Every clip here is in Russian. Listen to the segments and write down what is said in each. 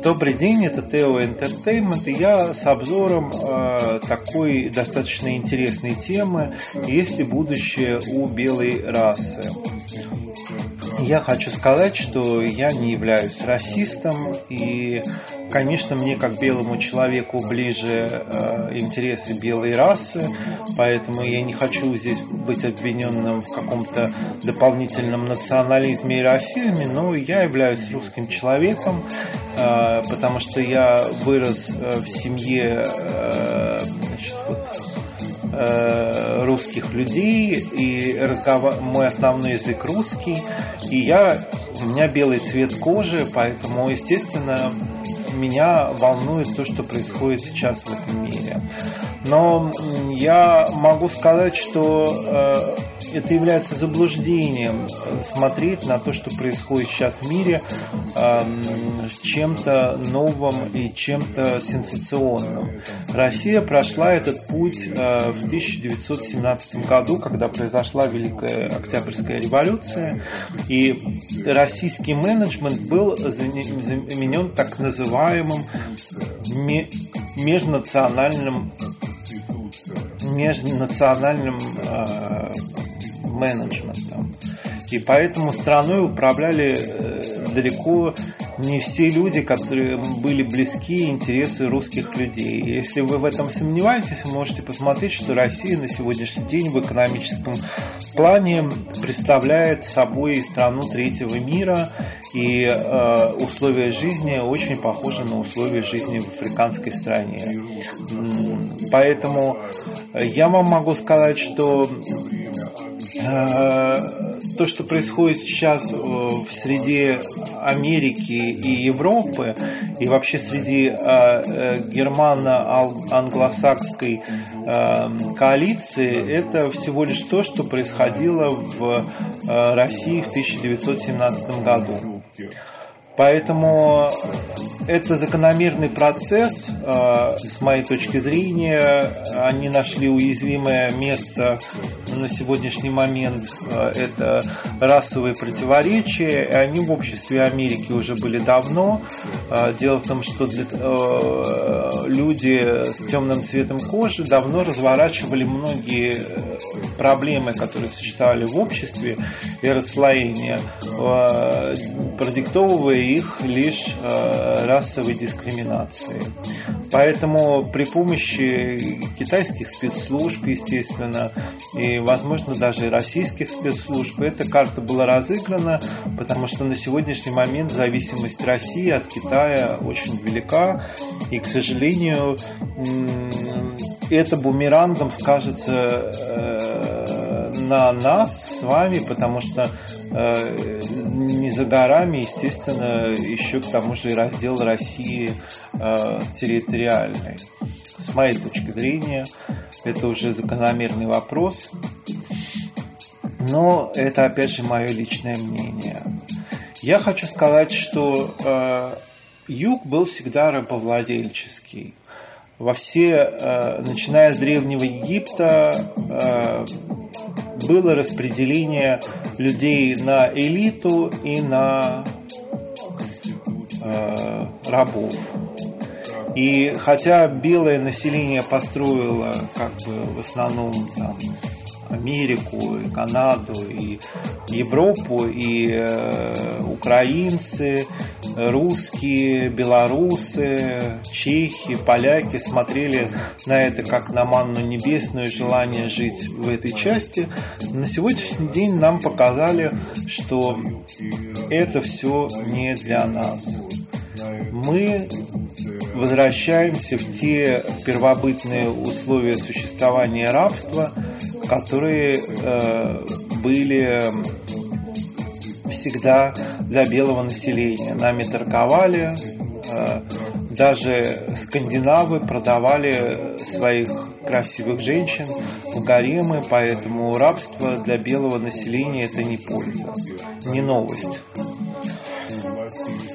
Добрый день, это Тео Entertainment, и я с обзором э, такой достаточно интересной темы «Есть ли будущее у белой расы?». Я хочу сказать, что я не являюсь расистом, и Конечно, мне как белому человеку ближе э, интересы белой расы, поэтому я не хочу здесь быть обвиненным в каком-то дополнительном национализме и расизме, но я являюсь русским человеком, потому что я вырос э, в семье э, значит, вот, э, русских людей, и разговор... мой основной язык русский, и я у меня белый цвет кожи, поэтому, естественно, меня волнует то, что происходит сейчас в этом мире. Но я могу сказать, что э, это является заблуждением смотреть на то, что происходит сейчас в мире, э, чем-то новым и чем-то сенсационным. Россия прошла этот путь э, в 1917 году, когда произошла Великая Октябрьская революция, и российский менеджмент был заменен так называемым межнациональным межнациональным э, менеджментом. И поэтому страной управляли э, далеко не все люди, которые были близки интересы русских людей. Если вы в этом сомневаетесь, вы можете посмотреть, что Россия на сегодняшний день в экономическом плане представляет собой страну третьего мира, и э, условия жизни очень похожи на условия жизни в африканской стране. Поэтому я вам могу сказать, что то, что происходит сейчас э, в среде Америки и Европы, и вообще среди э, э, германо-англосакской коалиции, это всего лишь то, что происходило в России в 1917 году. Поэтому это закономерный процесс, с моей точки зрения. Они нашли уязвимое место на сегодняшний момент. Э, это расовые противоречия. И они в обществе Америки уже были давно. Э, дело в том, что для, люди с темным цветом кожи давно разворачивали многие проблемы, которые существовали в обществе и расслоения, продиктовывая их лишь расовой дискриминации. Поэтому при помощи китайских спецслужб, естественно, и, возможно, даже российских спецслужб, эта карта была разыграна, потому что на сегодняшний момент зависимость России от Китая очень велика, и, к сожалению, это бумерангом скажется э, на нас с вами, потому что э, не за горами, естественно, еще к тому же и раздел России э, территориальный. С моей точки зрения, это уже закономерный вопрос. Но это, опять же, мое личное мнение. Я хочу сказать, что э, юг был всегда рабовладельческий. Во все, э, начиная с Древнего Египта, э, было распределение людей на элиту и на э, рабов. И хотя белое население построило как бы в основном там, Америку, и Канаду, и Европу, и э, украинцы, русские, белорусы, чехи, поляки смотрели на это как на манну небесную, желание жить в этой части. На сегодняшний день нам показали, что это все не для нас. Мы возвращаемся в те первобытные условия существования рабства, которые э, были всегда для белого населения. Нами торговали, э, даже скандинавы продавали своих красивых женщин в гаремы, поэтому рабство для белого населения это не польза, не новость.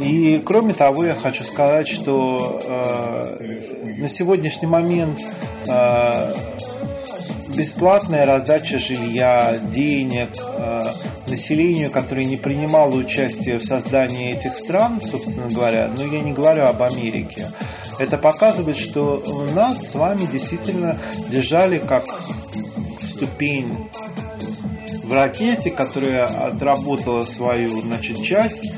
И кроме того, я хочу сказать, что э, на сегодняшний момент э, бесплатная раздача жилья, денег населению, которое не принимало участие в создании этих стран, собственно говоря, но я не говорю об Америке, это показывает, что нас с вами действительно держали как ступень в ракете, которая отработала свою значит, часть,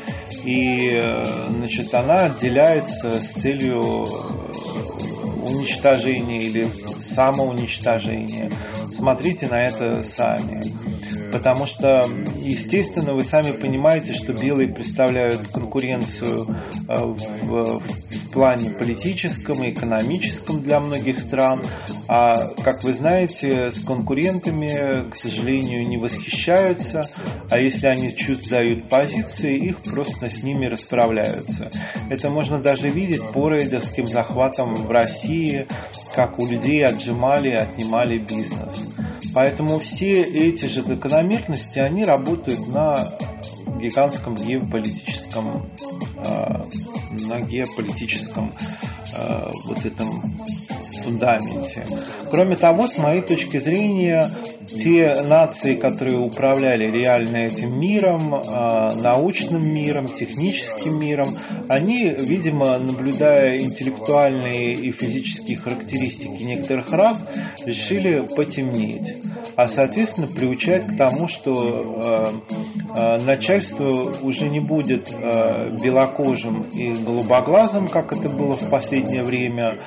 и значит, она отделяется с целью уничтожения или самоуничтожения. Смотрите на это сами. Потому что, естественно, вы сами понимаете, что белые представляют конкуренцию э, в плане политическом и экономическом для многих стран. А, как вы знаете, с конкурентами, к сожалению, не восхищаются. А если они чувствуют позиции, их просто с ними расправляются. Это можно даже видеть по рейдерским захватам в России, как у людей отжимали и отнимали бизнес. Поэтому все эти же закономерности, они работают на гигантском геополитическом, э, на геополитическом э, вот этом фундаменте. Кроме того, с моей точки зрения, те нации, которые управляли реально этим миром, а, научным миром, техническим миром, они, видимо, наблюдая интеллектуальные и физические характеристики некоторых рас, решили потемнеть, а, соответственно, приучать к тому, что а, начальство уже не будет белокожим и голубоглазым, как это было в последнее время,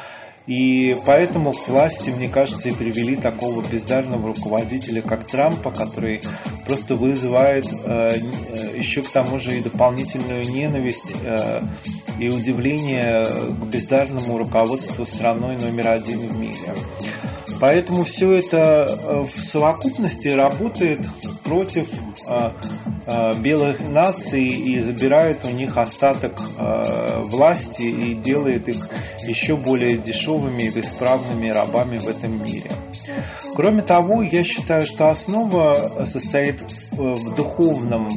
и поэтому к власти, мне кажется, и привели такого бездарного руководителя, как Трампа, который просто вызывает э, э, еще к тому же и дополнительную ненависть э, и удивление к бездарному руководству страной номер один в мире. Поэтому все это э, в совокупности работает против белых наций и забирает у них остаток власти и делает их еще более дешевыми и бесправными рабами в этом мире. Кроме того, я считаю, что основа состоит в духовном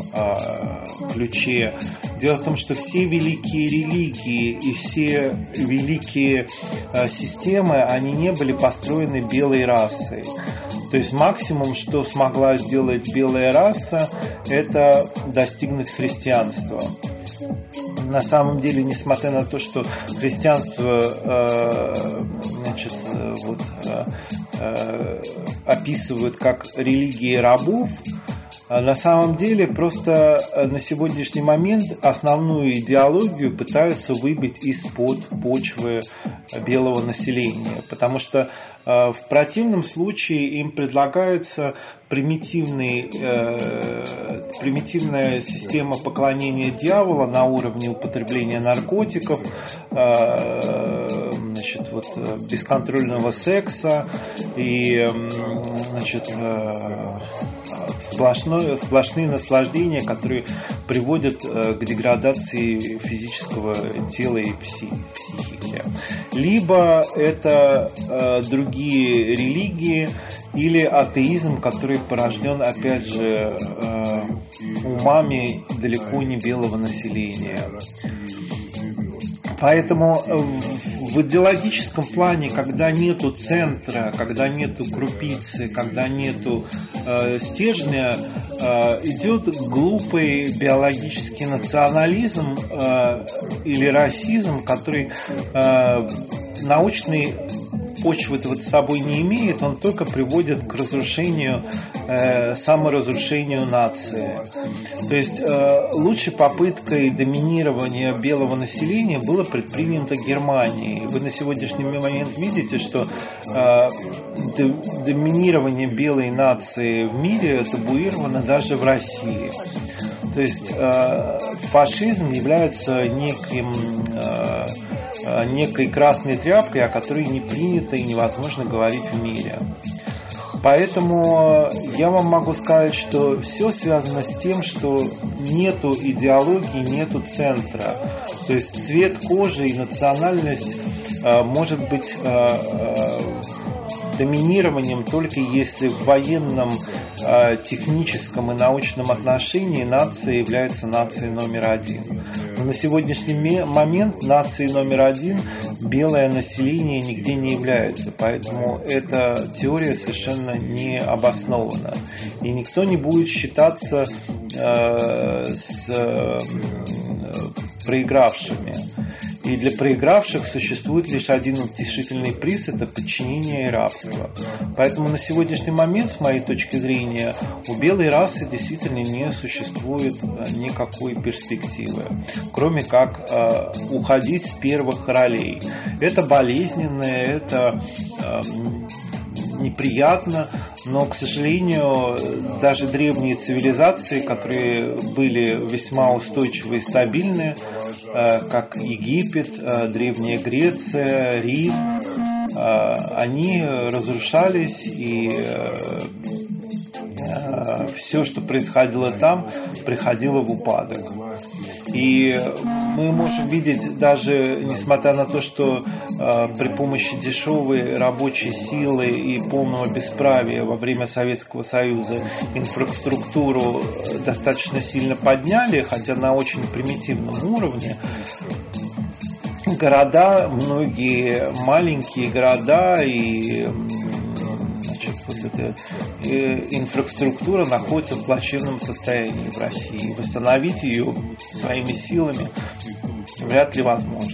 ключе. Дело в том, что все великие религии и все великие системы, они не были построены белой расой. То есть максимум, что смогла сделать белая раса, это достигнуть христианства. На самом деле, несмотря на то, что христианство э, значит, э, вот, э, описывают как религии рабов, на самом деле просто э, на сегодняшний момент основную идеологию пытаются выбить из-под почвы белого населения, потому что э, в противном случае им предлагается примитивный, э, примитивная система поклонения дьявола на уровне употребления наркотиков, э, значит, вот, бесконтрольного секса и значит, э, сплошное, сплошные наслаждения, которые приводят э, к деградации физического тела и психики. Либо это э, другие религии или атеизм, который порожден, опять же, э, умами далеко не белого населения. Поэтому в идеологическом плане, когда нету центра, когда нету крупицы, когда нету э, стержня, э, идет глупый биологический национализм э, или расизм, который э, научный почвы с собой не имеет, он только приводит к разрушению, э, саморазрушению нации. То есть э, лучшей попыткой доминирования белого населения было предпринято Германией. Вы на сегодняшний момент видите, что э, доминирование белой нации в мире табуировано даже в России. То есть э, фашизм является неким Э, некой красной тряпкой, о которой не принято и невозможно говорить в мире. Поэтому я вам могу сказать, что все связано с тем, что нету идеологии, нету центра. То есть цвет кожи и национальность э, может быть э, доминированием только если в военном, техническом и научном отношении нация является нацией номер один. На сегодняшний момент нацией номер один белое население нигде не является. Поэтому эта теория совершенно не обоснована. И никто не будет считаться э, с э, проигравшими. И для проигравших существует лишь один утешительный приз – это подчинение и рабство. Поэтому на сегодняшний момент, с моей точки зрения, у белой расы действительно не существует э, никакой перспективы, кроме как э, уходить с первых ролей. Это болезненно, это э, неприятно, но, к сожалению, даже древние цивилизации, которые были весьма устойчивы и стабильны, э, как Египет, э, Древняя Греция, Рим, э, они разрушались и все, что происходило там, приходило в упадок. И мы можем видеть даже, несмотря на то, что при помощи дешевой рабочей силы и полного бесправия во время Советского Союза инфраструктуру достаточно сильно подняли, хотя на очень примитивном уровне, города, многие маленькие города и э, инфраструктура находится в плачевном состоянии в России. Восстановить ее своими силами вряд ли возможно.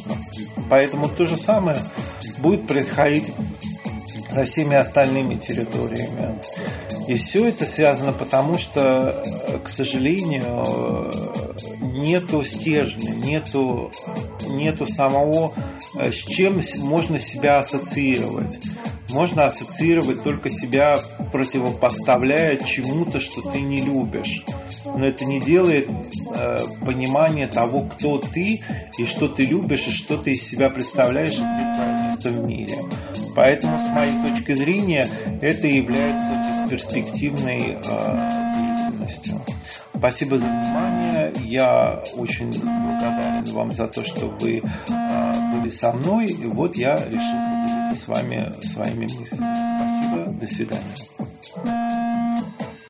Поэтому то же самое будет происходить со всеми остальными территориями. И все это связано потому, что, к сожалению, нету стержня, нету, нету самого, с чем можно себя ассоциировать можно ассоциировать только себя противопоставляя чему-то, что ты не любишь. Но это не делает э, понимания того, кто ты и что ты любишь, и что ты из себя представляешь, и где место в мире. Поэтому, с моей точки зрения, это является бесперспективной э, деятельностью. Спасибо за внимание. Я очень благодарен вам за то, что вы э, были со мной. И вот я решил поделиться с вами своими мыслями. Спасибо. До свидания.